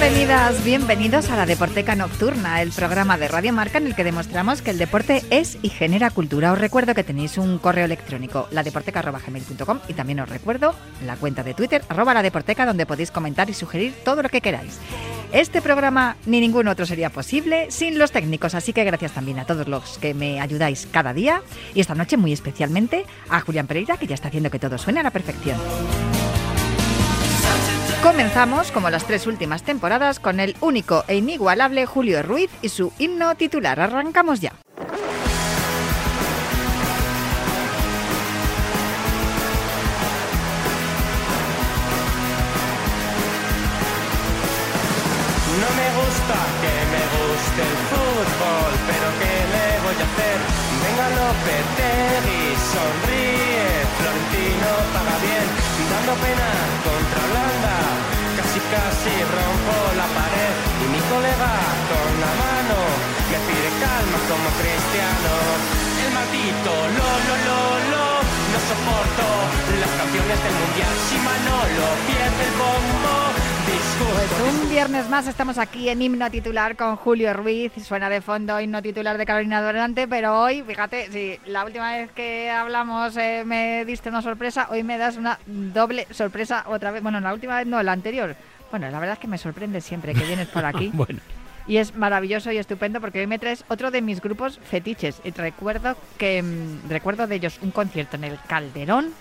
Bienvenidas, bienvenidos a la Deporteca Nocturna, el programa de Radio Marca en el que demostramos que el deporte es y genera cultura. Os recuerdo que tenéis un correo electrónico, ladeporteca.gmail.com y también os recuerdo la cuenta de Twitter, arroba la deporteca, donde podéis comentar y sugerir todo lo que queráis. Este programa ni ningún otro sería posible sin los técnicos, así que gracias también a todos los que me ayudáis cada día y esta noche muy especialmente a Julián Pereira, que ya está haciendo que todo suene a la perfección. Comenzamos, como las tres últimas temporadas, con el único e inigualable Julio Ruiz y su himno titular. Arrancamos ya. Maldito lo lo lo lo no soporto las canciones del mundial si Manolo pierde el bombo. Pues un viernes más estamos aquí en himno titular con Julio Ruiz. Suena de fondo himno titular de Carolina Durante, pero hoy, fíjate, si la última vez que hablamos eh, me diste una sorpresa, hoy me das una doble sorpresa otra vez. Bueno, la última vez no, la anterior. Bueno, la verdad es que me sorprende siempre que vienes por aquí. bueno. Y es maravilloso y estupendo porque hoy me traes otro de mis grupos fetiches. Y recuerdo que mm, recuerdo de ellos un concierto en el Calderón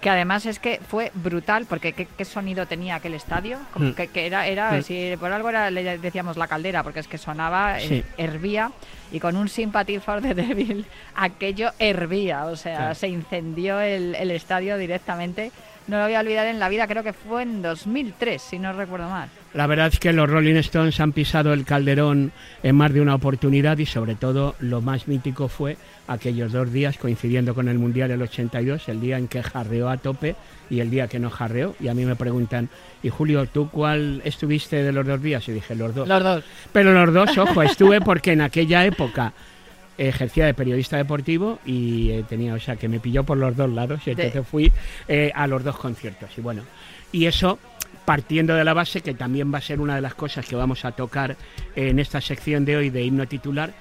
que además es que fue brutal porque qué, qué sonido tenía aquel estadio como Mm. que, que era era Mm. si por algo era, le decíamos la caldera porque es que sonaba eh, Sí. hervía y con un Sympathy for the Devil aquello hervía o sea Claro. se incendió el, el estadio directamente no lo voy a olvidar en la vida creo que fue en 2003 si no recuerdo mal La verdad es que los Rolling Stones han pisado el calderón en más de una oportunidad y sobre todo lo más mítico fue aquellos dos días coincidiendo con el Mundial del 82, el día en que jarreó a tope y el día que no jarreó. Y a mí me preguntan, y Julio, ¿tú cuál estuviste de los dos días? Y dije, los dos. los dos Pero los dos, ojo, estuve porque en aquella época ejercía de periodista deportivo y eh, tenía, o sea, que me pilló por los dos lados y De- entonces fui eh, a los dos conciertos. Y bueno, y eso partiendo de la base que también va a ser una de las cosas que vamos a tocar en esta sección de hoy de himno titular,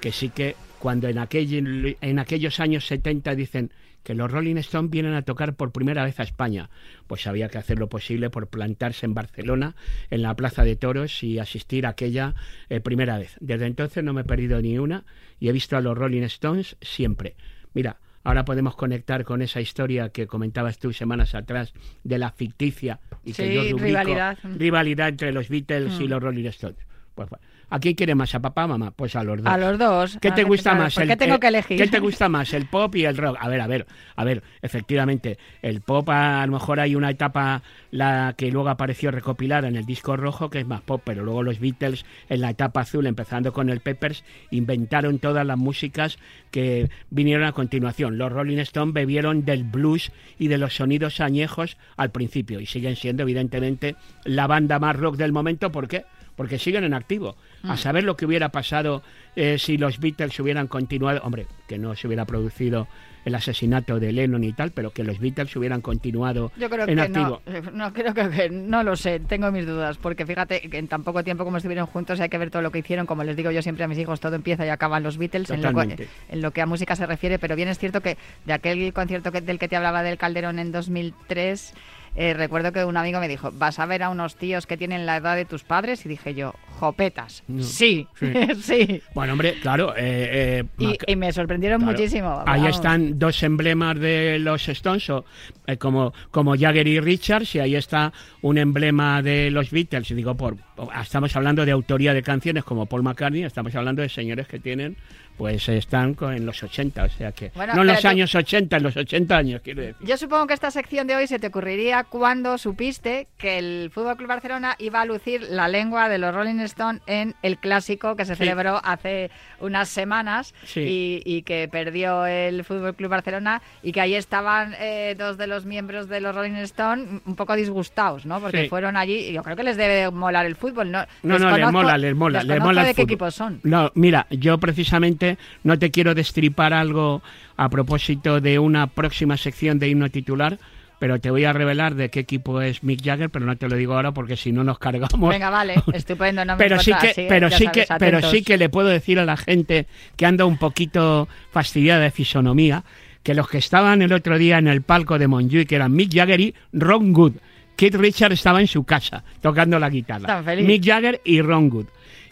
que sí que cuando en, aquel, en aquellos años 70 dicen que los Rolling Stones vienen a tocar por primera vez a España, pues había que hacer lo posible por plantarse en Barcelona, en la Plaza de Toros y asistir a aquella eh, primera vez. Desde entonces no me he perdido ni una y he visto a los Rolling Stones siempre. Mira, ahora podemos conectar con esa historia que comentabas tú semanas atrás de la ficticia y que yo rubrico rivalidad. rivalidad entre los Beatles y Mm. los Rolling Stones. Pues, bueno, ¿A quién quiere más? ¿A papá o mamá? Pues a los dos. a los dos ¿Qué Ah, te gusta claro, más? ¿por El- qué tengo eh, que elegir ¿Qué te gusta más? ¿El pop y el rock? A ver, a ver, a ver, efectivamente, el pop a, lo mejor hay una etapa la que luego apareció recopilada en el disco rojo que es más pop, pero luego los Beatles en la etapa azul, empezando con el Peppers, inventaron todas las músicas que vinieron a continuación. Los Rolling Stones bebieron del blues y de los sonidos añejos al principio y siguen siendo evidentemente la banda más rock del momento, ¿por qué? Porque siguen en activo. A saber lo que hubiera pasado eh, si los Beatles hubieran continuado, hombre, que no se hubiera producido el asesinato de Lennon y tal, pero que los Beatles hubieran continuado Yo creo en que activo. no, no creo que, no lo sé, tengo mis dudas, porque fíjate que en tan poco tiempo como estuvieron juntos hay que ver todo lo que hicieron, como les digo yo siempre a mis hijos, todo empieza y acaba en los Beatles en lo, que- en lo que a música se refiere, pero bien es cierto que de aquel concierto que, del que te hablaba del Calderón en 2003, eh, recuerdo que un amigo me dijo, vas a ver a unos tíos que tienen la edad de tus padres, y dije yo, jopetas, No. sí, Sí. sí, Bueno, hombre, claro. eh, eh, Y, me sorprendieron Claro. muchísimo. Ahí están dos emblemas de los Stones, o, eh, como, como Jagger y Richards, y ahí está un emblema de los Beatles. Y digo, por- estamos hablando de autoría de canciones como Paul McCartney, estamos hablando de señores que tienen, pues están con- en los 80, o sea que. Bueno, no en los tú- años 80, en los 80 años, quiero decir. Yo supongo que esta sección de hoy se te ocurriría cuando supiste que el Fútbol Club Barcelona iba a lucir la lengua de los Rolling Stone en el clásico que se Sí. celebró hace unas semanas Sí. y, y que perdió el Fútbol Club Barcelona y que ahí estaban eh, dos de los miembros de los Rolling Stone un poco disgustados, ¿no? Porque Sí. fueron allí y yo creo que les debe molar el fútbol, ¿no? No, no, les mola, les mola, les desconozco mola el de qué equipos son. No, mira, yo precisamente no te quiero destripar algo a propósito de una próxima sección de himno titular, pero te voy a revelar de qué equipo es Mick Jagger, pero no te lo digo ahora porque si no nos cargamos. Venga, vale, estupendo, no me pero sí importa, que, así, pero sí sabes, que, pero sí que le puedo decir a la gente que anda un poquito fastidiada de fisonomía que los que estaban el otro día en el palco de Montjuic que eran Mick Jagger y Ron Wood. Keith Richards estaba en su casa tocando la guitarra. Mick Jagger y Ron Wood.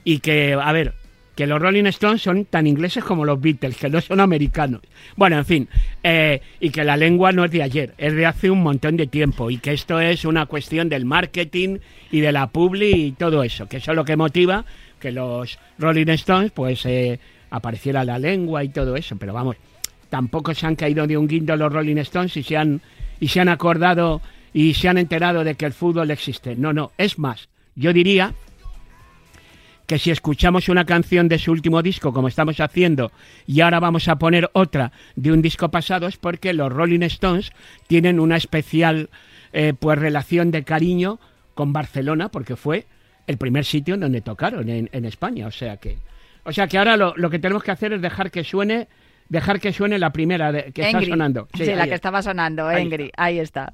Y que, a ver, que los Rolling Stones son tan ingleses como los Beatles, que no son americanos. Bueno, en fin, eh, y que la lengua no es de ayer, es de hace un montón de tiempo, y que esto es una cuestión del marketing y de la publi y todo eso, que eso es lo que motiva que los Rolling Stones, pues, eh, apareciera la lengua y todo eso, pero vamos, tampoco se han caído de un guindo los Rolling Stones y se han, y se han acordado y se han enterado de que el fútbol existe. No, no, es más, yo diría que si escuchamos una canción de su último disco, como estamos haciendo, y ahora vamos a poner otra de un disco pasado, es porque los Rolling Stones tienen una especial eh, pues relación de cariño con Barcelona, porque fue el primer sitio en donde tocaron en, en España. O sea que, o sea que ahora lo, lo que tenemos que hacer es dejar que suene, dejar que suene la primera de- que está sonando. Sí, la que está. estaba sonando, Ahí Angry. Ahí está.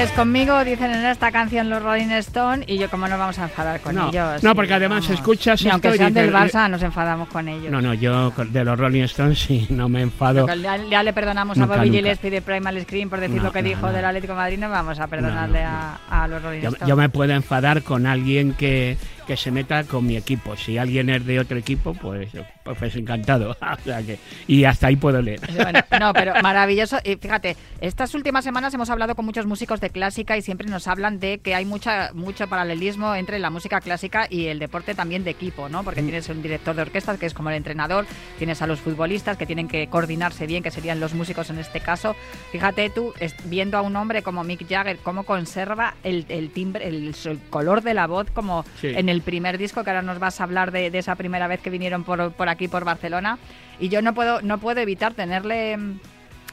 Enfades conmigo, dicen en esta canción los Rolling Stone, y yo como nos vamos a enfadar con No, ellos. no, porque además vamos. escuchas Ni aunque y sean del Barça, nos enfadamos con ellos. No, no, yo de los Rolling Stones sí, no me enfado. Ya, ya le perdonamos Nunca, a Bobby nunca. Gillespie de Primal Screen por decir No, lo que no, dijo no. del Atlético de Madrid, no vamos a perdonarle No, no, A, a los Rolling Yo, Stones. yo me puedo enfadar con alguien que, que se meta con mi equipo. Si alguien es de otro equipo, pues, pues encantado. O sea que- y hasta ahí puedo leer. Bueno, no, pero maravilloso. Y fíjate, estas últimas semanas hemos hablado con muchos músicos de clásica y siempre nos hablan de que hay mucha mucho paralelismo entre la música clásica y el deporte también de equipo, ¿no? Mm. Porque tienes un director de orquesta que es como el entrenador, tienes a los futbolistas que tienen que coordinarse bien, que serían los músicos en este caso. Fíjate tú, viendo a un hombre como Mick Jagger, cómo conserva el, el timbre, el, el color de la voz, como Sí. en el primer disco, que ahora nos vas a hablar de, de esa primera vez que vinieron por, por aquí, por Barcelona. Y yo no puedo, no puedo evitar tenerle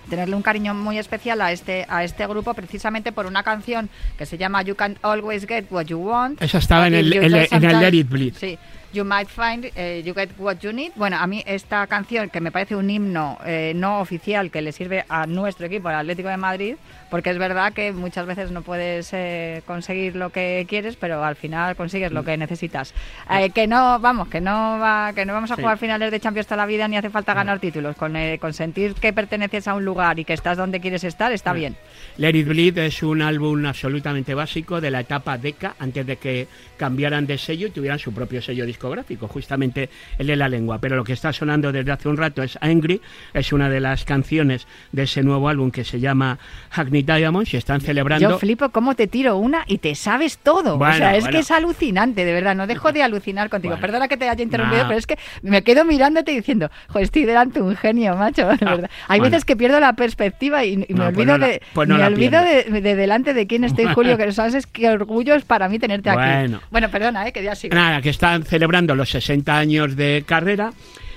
tenerle un cariño muy especial a este a este grupo precisamente por una canción que se llama You Can't Always Get What You Want. Esa estaba en el- el- en el Let It Bleed. Sí. You might find eh, you get what you need. Bueno, a mí esta canción que me parece un himno eh, no oficial que le sirve a nuestro equipo, al Atlético de Madrid, porque es verdad que muchas veces no puedes eh, conseguir lo que quieres, pero al final consigues lo que necesitas. Eh, que no, vamos, que no va, que no vamos a Sí. jugar finales de Champions toda la vida ni hace falta ganar títulos. Con, eh, con sentir que perteneces a un lugar y que estás donde quieres estar, está bien. Let It Bleed es un álbum absolutamente básico de la etapa Deca, antes de que cambiaran de sello y tuvieran su propio sello discográfico, justamente el de la lengua. Pero lo que está sonando desde hace un rato es Angry, es una de las canciones de ese nuevo álbum que se llama Hackney Diamonds y están celebrando... Yo flipo cómo te tiro una y te sabes todo. Bueno, o sea, es bueno. que es alucinante, de verdad. No dejo de alucinar contigo. Bueno. Perdona que te haya interrumpido, No. pero es que me quedo mirándote y diciendo, joder, estoy delante de un genio, macho. De verdad. Hay veces que pierdo la perspectiva y, y me pues olvido, la- de, pues me olvido de, delante de quién estoy, Julio, que sabes qué orgullo es para mí tenerte aquí. Bueno. Bueno, perdona, eh, que ya sigo. Nada, que están celebrando los 60 años de carrera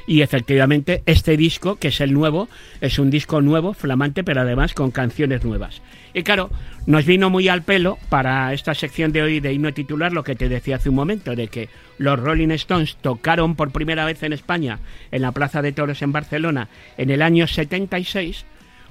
Y efectivamente, este disco, que es el nuevo, es un disco nuevo, flamante, pero además con canciones nuevas. Y claro, nos vino muy al pelo para esta sección de hoy de himno titular lo que te decía hace un momento, de que los Rolling Stones tocaron por primera vez en España, en la Plaza de Toros en Barcelona, en el año 76,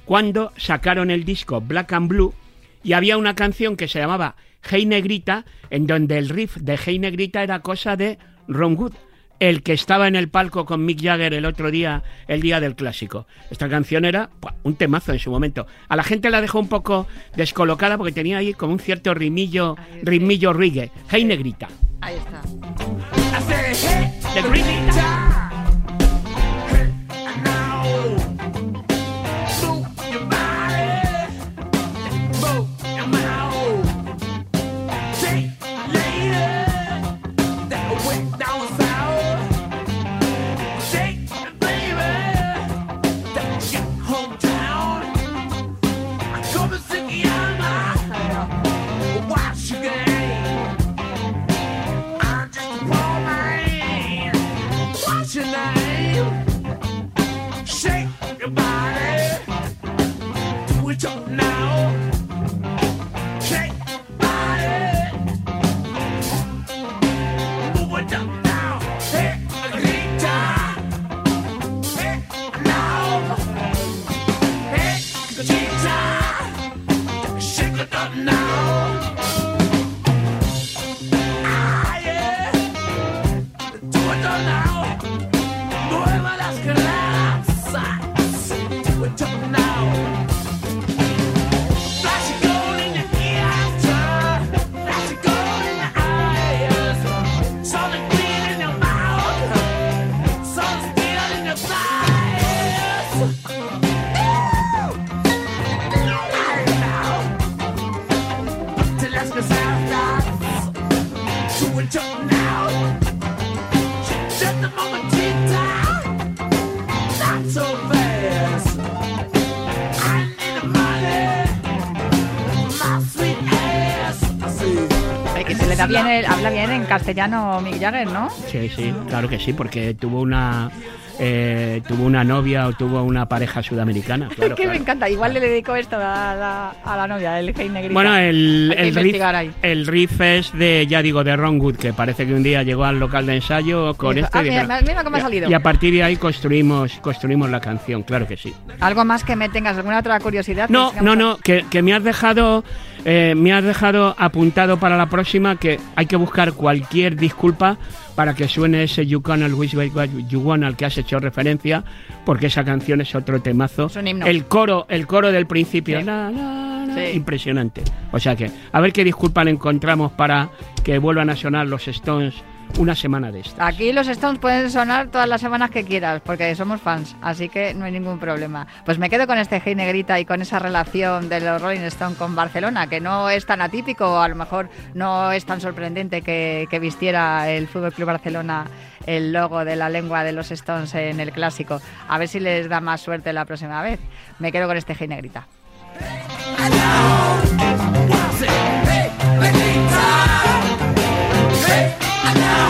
cuando sacaron el disco Black and Blue, y había una canción que se llamaba Hey Negrita, en donde el riff de Hey Negrita era cosa de Ron Wood, el que estaba en el palco con Mick Jagger el otro día, el día del clásico. Esta canción era un temazo en su momento. A la gente la dejó un poco descolocada porque tenía ahí como un cierto rimillo, ritmillo reggae. Hey Negrita. Ahí está. Bien, el- habla bien en castellano Mick Jagger, ¿no? Sí, sí, claro que sí, porque tuvo una eh, tuvo una novia o tuvo una pareja sudamericana. Claro, que me encanta. Igual le dedico esto a la, a la novia, el Hey Negrita. Bueno, el, el, riff, el riff es de, ya digo, de Ron Wood, que parece que un día llegó al local de ensayo con este. "Ah, y mira, cómo ha y salido". Y a partir de ahí construimos, construimos la canción, claro que sí. ¿Algo más que me tengas? ¿Alguna otra curiosidad? No, no, no, que, que me has dejado eh, me has dejado apuntado para la próxima que hay que buscar cualquier disculpa para que suene ese You Can Wish What You Want al que has hecho referencia, porque esa canción es otro temazo. Es un himno. El coro, el coro del principio, Sí. la, la, la, Sí. impresionante. O sea que, a ver qué disculpa le encontramos para que vuelvan a sonar los Stones una semana de esta. Aquí los Stones pueden sonar todas las semanas que quieras, porque somos fans, así que no hay ningún problema. Pues me quedo con este Hey Negrita y con esa relación de los Rolling Stones con Barcelona, que no es tan atípico, o a lo mejor no es tan sorprendente que, que vistiera el Fútbol Club Barcelona el logo de la lengua de los Stones en el clásico. A ver si les da más suerte la próxima vez. Me quedo con este Hey Negrita. Hey, now.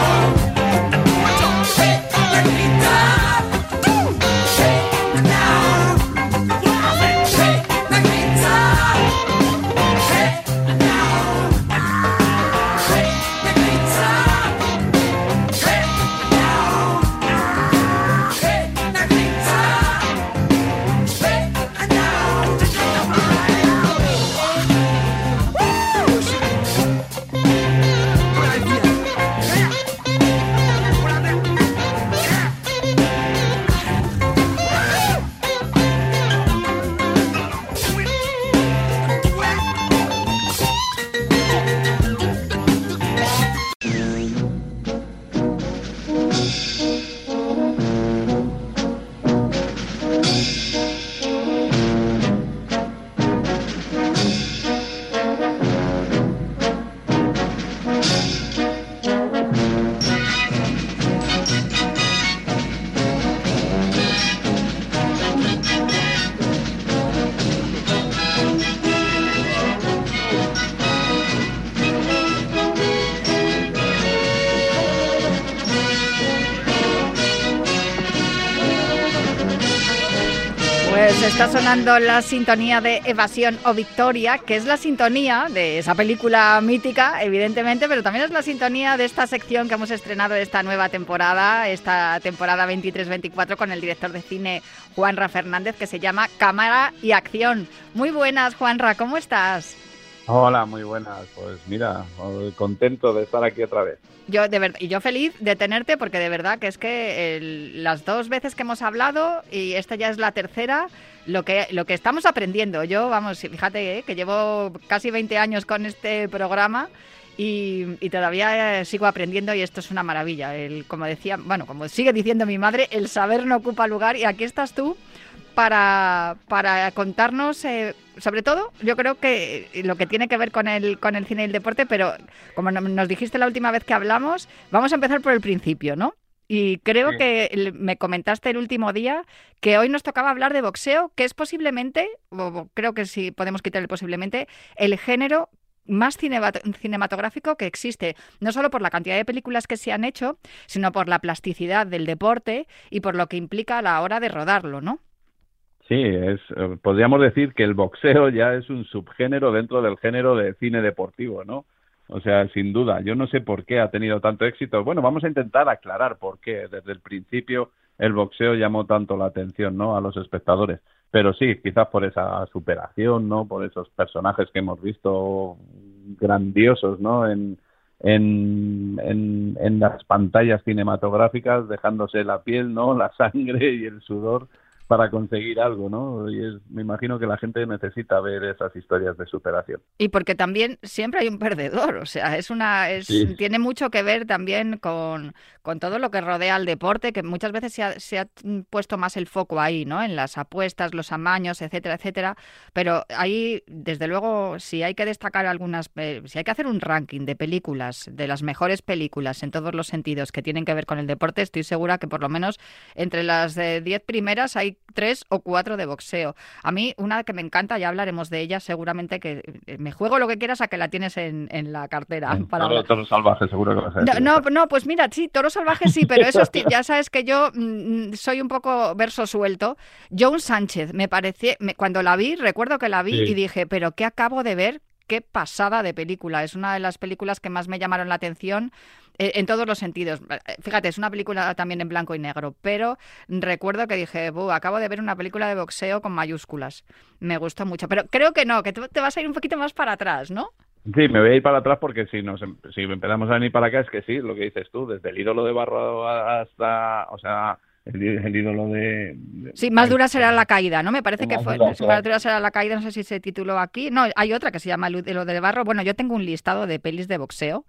Está sonando la sintonía de Evasión o Victoria, que es la sintonía de esa película mítica, evidentemente, pero también es la sintonía de esta sección que hemos estrenado esta nueva temporada, esta temporada 23-24, con el director de cine Juanra Fernández, que se llama Cámara y Acción. Muy buenas, Juanra, ¿cómo estás? Hola, muy buenas. Pues mira, contento de estar aquí otra vez. Yo de verdad, y yo feliz de tenerte porque de verdad que es que el- las dos veces que hemos hablado y esta ya es la tercera, lo que lo que estamos aprendiendo. Yo, vamos, fíjate eh, que llevo casi 20 años con este programa y, todavía eh, sigo aprendiendo y esto es una maravilla. El, como decía, bueno, como sigue diciendo mi madre, el saber no ocupa lugar y aquí estás tú para, para contarnos, eh, sobre todo, yo creo que lo que tiene que ver con el, con el cine y el deporte, pero como no- nos dijiste la última vez que hablamos, vamos a empezar por el principio, ¿no? Y creo Sí. que me comentaste el último día que hoy nos tocaba hablar de boxeo, que es posiblemente, o creo que sí podemos quitarle posiblemente, el género más cinema- cinematográfico que existe, no solo por la cantidad de películas que se han hecho, sino por la plasticidad del deporte y por lo que implica a la hora de rodarlo, ¿no? Sí, es, eh, podríamos decir que el boxeo ya es un subgénero dentro del género de cine deportivo, ¿no? O sea, sin duda, yo no sé por qué ha tenido tanto éxito. Bueno, vamos a intentar aclarar por qué. Desde el principio el boxeo llamó tanto la atención, ¿no? A los espectadores. Pero sí, quizás por esa superación, ¿no? Por esos personajes que hemos visto grandiosos, ¿no? En, en, en, en las pantallas cinematográficas, dejándose la piel, ¿no? La sangre y el sudor para conseguir algo, ¿no? Y es, me imagino que la gente necesita ver esas historias de superación. Y porque también siempre hay un perdedor, o sea, es una, es, Sí. tiene mucho que ver también con, con todo lo que rodea al deporte, que muchas veces se ha, se ha puesto más el foco ahí, ¿no? En las apuestas, los amaños, etcétera, etcétera. Pero ahí, desde luego, si hay que destacar algunas, eh, si hay que hacer un ranking de películas, de las mejores películas en todos los sentidos que tienen que ver con el deporte, estoy segura que por lo menos entre las de 10 primeras hay tres o cuatro de boxeo. A mí, una que me encanta, ya hablaremos de ella, seguramente que eh, me juego lo que quieras a que la tienes en, en la cartera. para Toro. Toro salvaje, seguro que vas a No, decir. no, no, pues mira, sí, toro salvaje sí, pero eso ya sabes que yo mm, soy un poco verso suelto. Joan Sánchez, me parecía, me- cuando la vi, recuerdo que la vi Sí. y dije, pero ¿qué acabo de ver? Qué pasada de película. Es una de las películas que más me llamaron la atención eh, en todos los sentidos. Eh, Fíjate, es una película también en blanco y negro, pero recuerdo que dije, "Bu, acabo de ver una película de boxeo con mayúsculas. Me gustó mucho, pero creo que no, que te vas a ir un poquito más para atrás, ¿no? Sí, me voy a ir para atrás porque si nos em- si empezamos a venir para acá es que sí, lo que dices tú, desde el ídolo de Barro hasta, o sea, el, el ídolo de... de- Sí, más dura será la caída, ¿no? Me parece que Más fue. dura Más dura será la caída, no sé si se tituló aquí. No, hay otra que se llama Lu- Lo de Barro. Bueno, yo tengo un listado de pelis de boxeo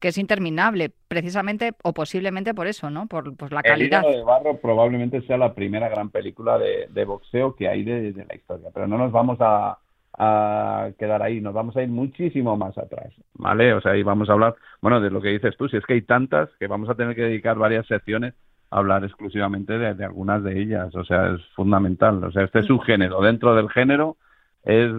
que es interminable, precisamente o posiblemente por eso, ¿no? Por, por la El calidad. ídolo de Barro probablemente sea la primera gran película de, de boxeo que hay de, de la historia, pero no nos vamos a, a quedar ahí, nos vamos a ir muchísimo más atrás, ¿vale? O sea, ahí vamos a hablar, bueno, de lo que dices tú, si es que hay tantas que vamos a tener que dedicar varias secciones hablar exclusivamente de, de algunas de ellas, o sea, es fundamental, o sea, este subgénero dentro del género es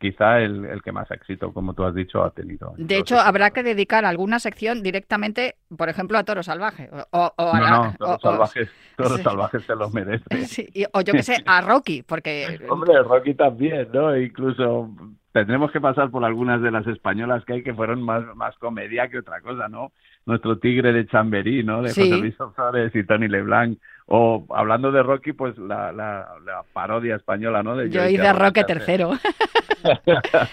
quizá el, el que más éxito, como tú has dicho, ha tenido. De hecho, habrá que dedicar alguna sección directamente, por ejemplo, a Toro Salvaje. O, a No, la- no, o- todos o- salvajes, todos sí. salvajes se los merece. sí, y- o yo que sé, a Rocky, porque Hombre, Rocky también, ¿no? Incluso tendremos que pasar por algunas de las españolas que hay que fueron más, más comedia que otra cosa, ¿no? Nuestro tigre de Chamberí, ¿no? De Sí. José Luis Ozores y Tony Leblanc. O hablando de Rocky, pues la, la, la parodia española, ¿no? De yo hice a Roque Tercero.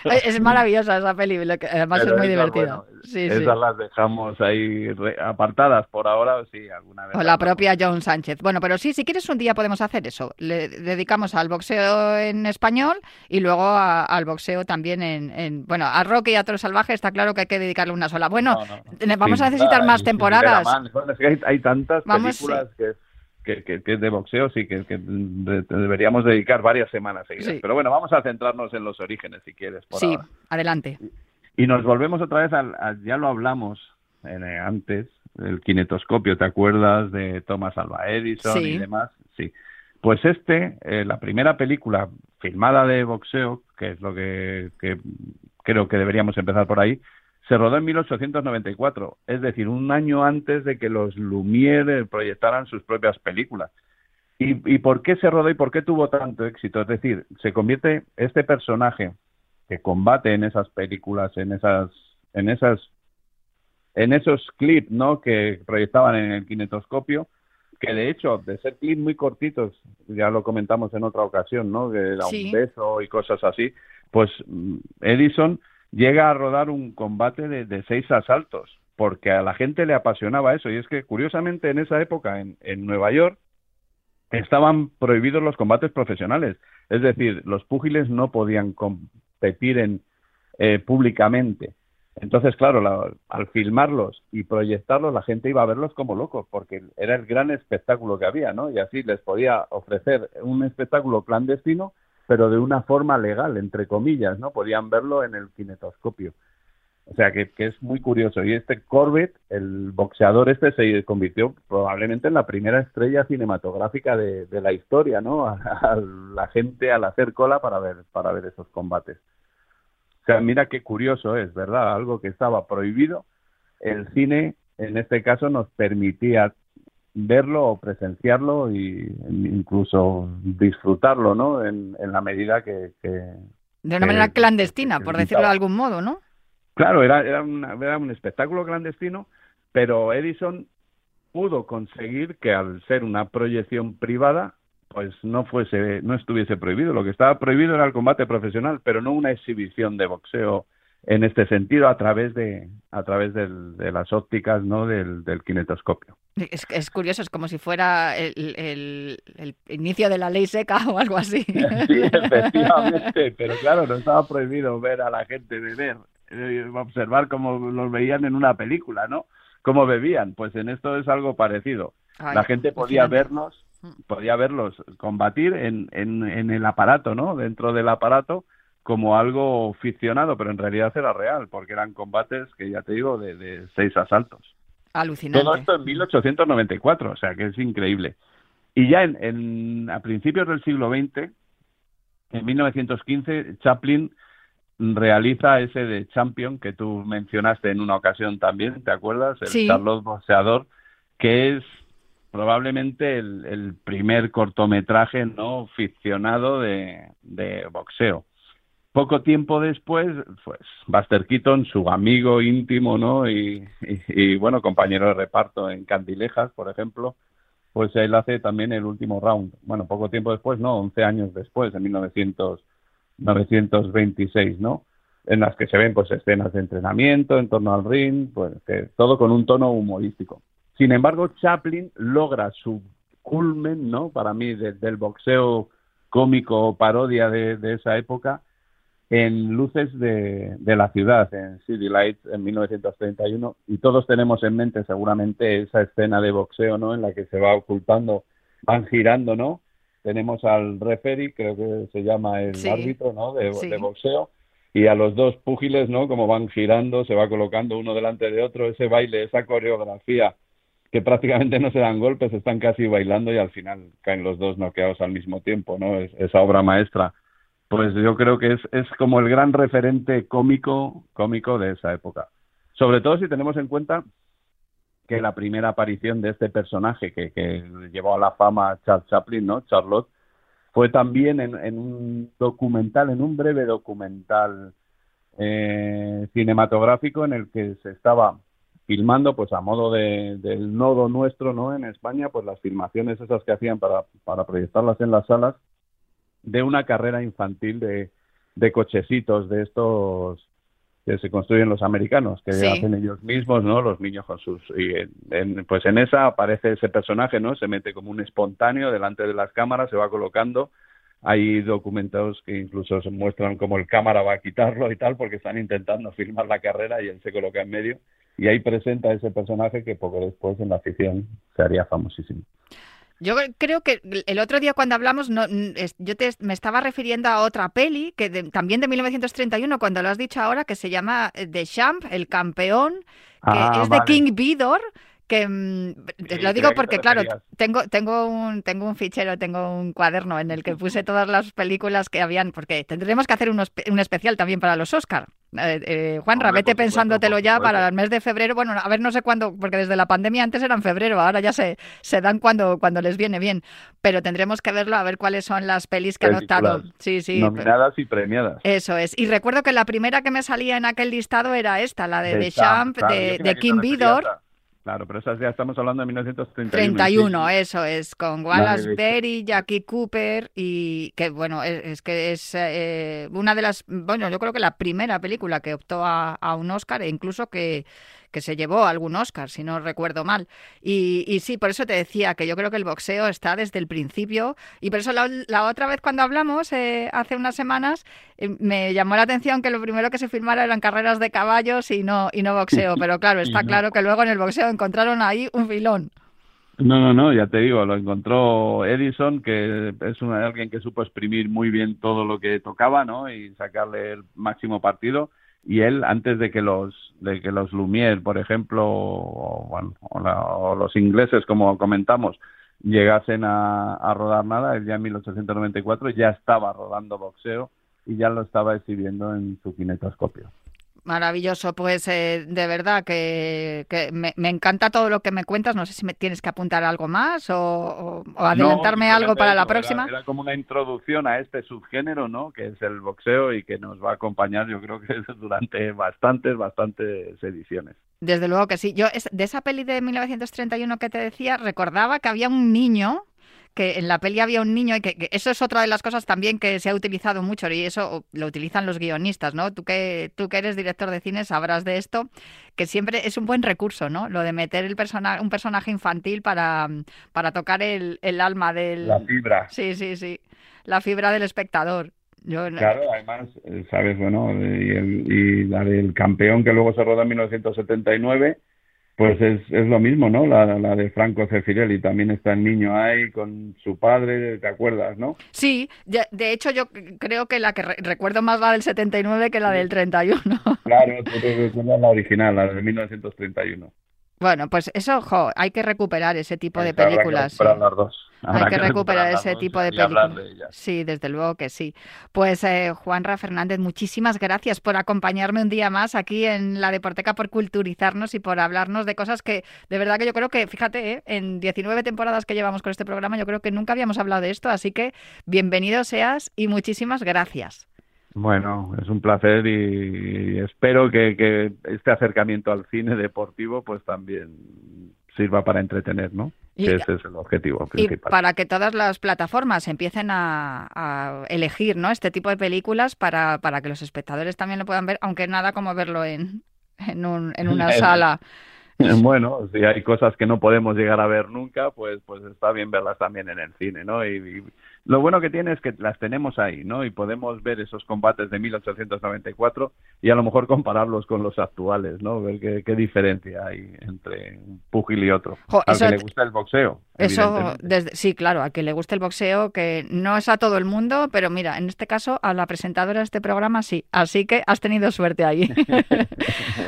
es maravillosa esa peli, lo que- además Pero es muy divertida. bueno, Sí, sí. esas las dejamos ahí re- apartadas por ahora, sí, alguna vez. O la propia John Sánchez. Bueno, pero sí, si quieres un día podemos hacer eso. Le dedicamos al boxeo en español y luego a- al boxeo también en, en- Bueno, a Rocky y a Toro Salvaje está claro que hay que dedicarle una sola. Bueno, No, no, no. ne- vamos a necesitar más y temporadas. Es que hay, hay tantas Vamos, películas que, que, que, que es de boxeo, sí, que, que de- deberíamos dedicar varias semanas seguidas. Sí. Pero bueno, vamos a centrarnos en los orígenes, si quieres, por Sí, ahora. adelante. Y nos volvemos otra vez al, al- ya lo hablamos eh, antes, el kinetoscopio, ¿te acuerdas de Thomas Alva Edison Sí. y demás? Sí. Pues este, eh, la primera película filmada de boxeo, que es lo que creo que deberíamos empezar por ahí, se rodó en 1894, es decir, un año antes de que los Lumière proyectaran sus propias películas. ¿Y, ¿Y por qué se rodó y por qué tuvo tanto éxito? Es decir, se convierte este personaje que combate en esas películas, en esas, en esas, en esos clips, ¿no? Que proyectaban en el kinetoscopio, que de hecho, de ser clips muy cortitos, ya lo comentamos en otra ocasión, ¿no? Que era Sí. un beso y cosas así, pues mm, Edison llega a rodar un combate de, seis asaltos, porque a la gente le apasionaba eso. Y es que, curiosamente, en esa época, en, en Nueva York, estaban prohibidos los combates profesionales. Es decir, los púgiles no podían competir en, eh, públicamente. Entonces, claro, la- al filmarlos y proyectarlos, la gente iba a verlos como locos, porque era el gran espectáculo que había, ¿no? Y así les podía ofrecer un espectáculo clandestino, pero de una forma legal, entre comillas, ¿no? Podían verlo en el kinetoscopio. O sea, que, que es muy curioso. Y este Corbett, el boxeador este, se convirtió probablemente en la primera estrella cinematográfica de, de la historia, ¿no? A, la gente al hacer cola para ver, para ver esos combates. O sea, mira qué curioso es, ¿verdad? Algo que estaba prohibido, el cine, en este caso, nos permitía verlo o presenciarlo y incluso disfrutarlo, ¿no? En, en la medida que, que, De una que- manera clandestina, por decirlo de algún modo, ¿no? Claro, era, era, una- era un espectáculo clandestino, pero Edison pudo conseguir que al ser una proyección privada, pues no fuese, no estuviese prohibido. Lo que estaba prohibido era el combate profesional, pero no una exhibición de boxeo en este sentido a través de, a través del- de las ópticas, no del, del kinetoscopio. Es, es curioso, es como si fuera el, el- el inicio de la ley seca o algo así. Sí, efectivamente, pero claro, no estaba prohibido ver a la gente beber, eh, observar cómo los veían en una película, ¿no? Cómo bebían, pues en esto es algo parecido. Ay, la gente podía alucinante. verlos, podía verlos combatir en, en, en el aparato, ¿no? Dentro del aparato como algo ficcionado, pero en realidad era real, porque eran combates que ya te digo de, de seis asaltos. Alucinante. Todo esto en 1894, o sea que es increíble. Y ya en, en- a principios del siglo XX, en 1915, Chaplin realiza ese de Champion que tú mencionaste en una ocasión también, ¿te acuerdas? El Sí. Charlotte Boxeador, que es probablemente el, el primer cortometraje no ficcionado de, de boxeo. Poco tiempo después, pues Buster Keaton, su amigo íntimo, ¿no? Y, bueno, compañero de reparto en Candilejas, por ejemplo, pues él hace también el último round. Bueno, poco tiempo después, no, 11 años después, en 1900, 926, ¿no? En las que se ven pues escenas de entrenamiento en torno al ring, pues todo con un tono humorístico. Sin embargo, Chaplin logra su culmen, ¿no? Para mí, de- del boxeo cómico o parodia de esa época, en Luces de, de la Ciudad, en City Lights, en 1931, y todos tenemos en mente seguramente esa escena de boxeo, ¿no? En la que se va ocultando, van girando, ¿no? Tenemos al referee, creo que se llama el Sí. árbitro, ¿no? De, Sí. de boxeo, y a los dos púgiles, ¿no? Como van girando, se va colocando uno delante de otro, ese baile, esa coreografía, que prácticamente no se dan golpes, están casi bailando y al final caen los dos noqueados al mismo tiempo, ¿no? Es, esa obra maestra pues yo creo que es, es como el gran referente cómico, cómico de esa época. Sobre todo si tenemos en cuenta que la primera aparición de este personaje que, que llevó a la fama Charles Chaplin, ¿no? Charlotte, fue también en, en un documental, en un breve documental eh, cinematográfico en el que se estaba filmando, pues a modo de, del nodo nuestro, ¿no? En España, pues las filmaciones esas que hacían para, para proyectarlas en las salas de una carrera infantil de, de cochecitos de estos que se construyen los americanos, que Sí. hacen ellos mismos, ¿no? Los niños con sus... Y en- en- pues en esa aparece ese personaje, ¿no? Se mete como un espontáneo delante de las cámaras, se va colocando. Hay documentos que incluso se muestran cómo el cámara va a quitarlo y tal, porque están intentando filmar la carrera y él se coloca en medio. Y ahí presenta ese personaje que poco después en la ficción se haría famosísimo. Yo creo que el otro día cuando hablamos, no, yo te, me estaba refiriendo a otra peli, que de- también de 1931, cuando lo has dicho ahora, que se llama eh, The Champ, el campeón, que Ah, es de. King Vidor, que mm, Sí, lo digo porque, claro, tengo, tengo, un, tengo un fichero, tengo un cuaderno en el que puse todas las películas que habían, porque tendremos que hacer unos, un especial también para los Oscar. Eh, eh, Juanra, Hombre, vete por supuesto, pensándotelo ya para el mes de febrero. Bueno, a ver, no sé cuándo, porque desde la pandemia antes era en febrero, ahora ya se, se dan cuando, cuando les viene bien. Pero tendremos que verlo a ver cuáles son las pelis que han optado. Sí, sí. Nominadas y premiadas. Eso es. Y recuerdo que la primera que me salía en aquel listado era esta, la de De The Champ, de, de Kim Vidor. Claro, pero esas ya estamos hablando de 1931. 31, sí. eso es, con La Wallace Berry, Jackie Cooper y que bueno, es, es que es eh, una de las, bueno, yo creo que la primera película que optó a, a un Oscar e incluso que, que se llevó algún Oscar, si no recuerdo mal. Y, y sí, por eso te decía que yo creo que el boxeo está desde el principio y por eso la, la otra vez cuando hablamos, eh, hace unas semanas, eh, me llamó la atención que lo primero que se filmara eran carreras de caballos y no, y no boxeo, pero claro, está no. claro que luego en el boxeo encontraron ahí un filón. No, no, no, ya te digo, lo encontró Edison, que es una, alguien que supo exprimir muy bien todo lo que tocaba, ¿no? Y sacarle el máximo partido. Y él, antes de que los, de que los Lumière, por ejemplo, o, la- o los ingleses, como comentamos, llegasen a, a rodar nada, él ya en 1894 ya estaba rodando boxeo y ya lo estaba exhibiendo en su kinetoscopio. Maravilloso, pues eh, de verdad que, que me, me encanta todo lo que me cuentas. No sé si me tienes que apuntar algo más o, o- o adelantarme No, algo para la eso, próxima. Era, como una introducción a este subgénero, ¿no? Que es el boxeo y que nos va a acompañar, yo creo que durante bastantes, bastantes ediciones. Desde luego que sí. Yo es- de esa peli de 1931 que te decía, recordaba que había un niño que en la peli había un niño y que, que eso es otra de las cosas también que se ha utilizado mucho y eso lo utilizan los guionistas, ¿no? Tú que tú que eres director de cine sabrás de esto, que siempre es un buen recurso, ¿no? Lo de meter el persona, un personaje infantil para, para tocar el, el alma del La fibra. Sí, sí, sí. La fibra del espectador. Yo Claro, además, eh, sabes, bueno, y, el- y la del campeón que luego se rodó en 1979, pues es, es lo mismo, ¿no? La, la de Franco Cefirelli, también está el niño ahí con su padre, ¿te acuerdas, no? Sí, de, hecho yo creo que la que re- recuerdo más la del 79 que la del 31. Claro, tú te recuerdas la original, la de 1931. Bueno, pues eso, jo, hay que recuperar ese tipo de Habrá que películas. sí. recuperar las dos. Hay que recuperar ese tipo de películas. Sí, desde luego que sí. Pues eh, Juanra Fernández, muchísimas gracias por acompañarme un día más aquí en la Deporteca, por culturizarnos y por hablarnos de cosas que de verdad que yo creo que, fíjate, eh, en 19 temporadas que llevamos con este programa, yo creo que nunca habíamos hablado de esto, así que bienvenido seas y muchísimas gracias. Bueno, es un placer y, y espero que, que este acercamiento al cine deportivo pues también sirva para entretener, ¿no? Y- que ese es el objetivo Y principal. para que todas las plataformas empiecen a, a elegir ¿no? este tipo de películas para, para que los espectadores también lo puedan ver, aunque nada como verlo en, en, un- en una sala. Bueno, si hay cosas que no podemos llegar a ver nunca, pues pues está bien verlas también en el cine, ¿no? Y, y lo bueno que tiene es que las tenemos ahí, ¿no? Y podemos ver esos combates de 1894 y a lo mejor compararlos con los actuales, ¿no? Ver qué, qué diferencia hay entre un púgil y otro. Jo, Al que le gusta el boxeo. Eso, desde, sí, claro, a quien le guste el boxeo, que no es a todo el mundo, pero mira, en este caso a la presentadora de este programa sí. Así que has tenido suerte ahí.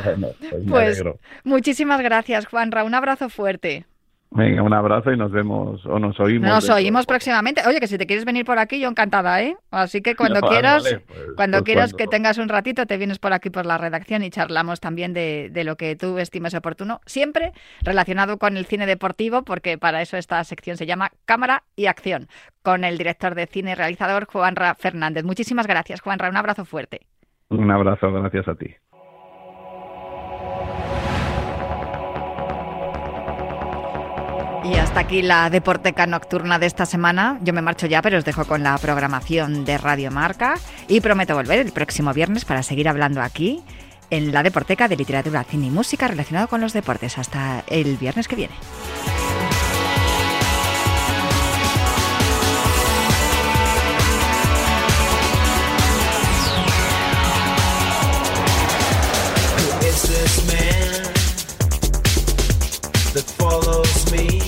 Bueno, pues me Pues muchísimas gracias, Juanra. Un abrazo fuerte. Venga, un abrazo y nos vemos o nos oímos. Nos oímos próximamente. Oye, que si te quieres venir por aquí, yo encantada, ¿eh? Así que cuando quieras, vale, pues- cuando pues quieras cuando- que tengas un ratito, te vienes por aquí por la redacción y charlamos también de, de lo que tú estimes oportuno, siempre relacionado con el cine deportivo, porque para eso esta sección se llama Cámara y Acción, con el director de cine y realizador Juanra Fernández. Muchísimas gracias, Juanra. Un abrazo fuerte. Un abrazo, gracias a ti. Y hasta aquí la Deporteca Nocturna de esta semana. Yo me marcho ya, pero os dejo con la programación de Radio Marca y prometo volver el próximo viernes para seguir hablando aquí en la Deporteca de Literatura, Cine y Música relacionado con los deportes. Hasta el viernes que viene. follows me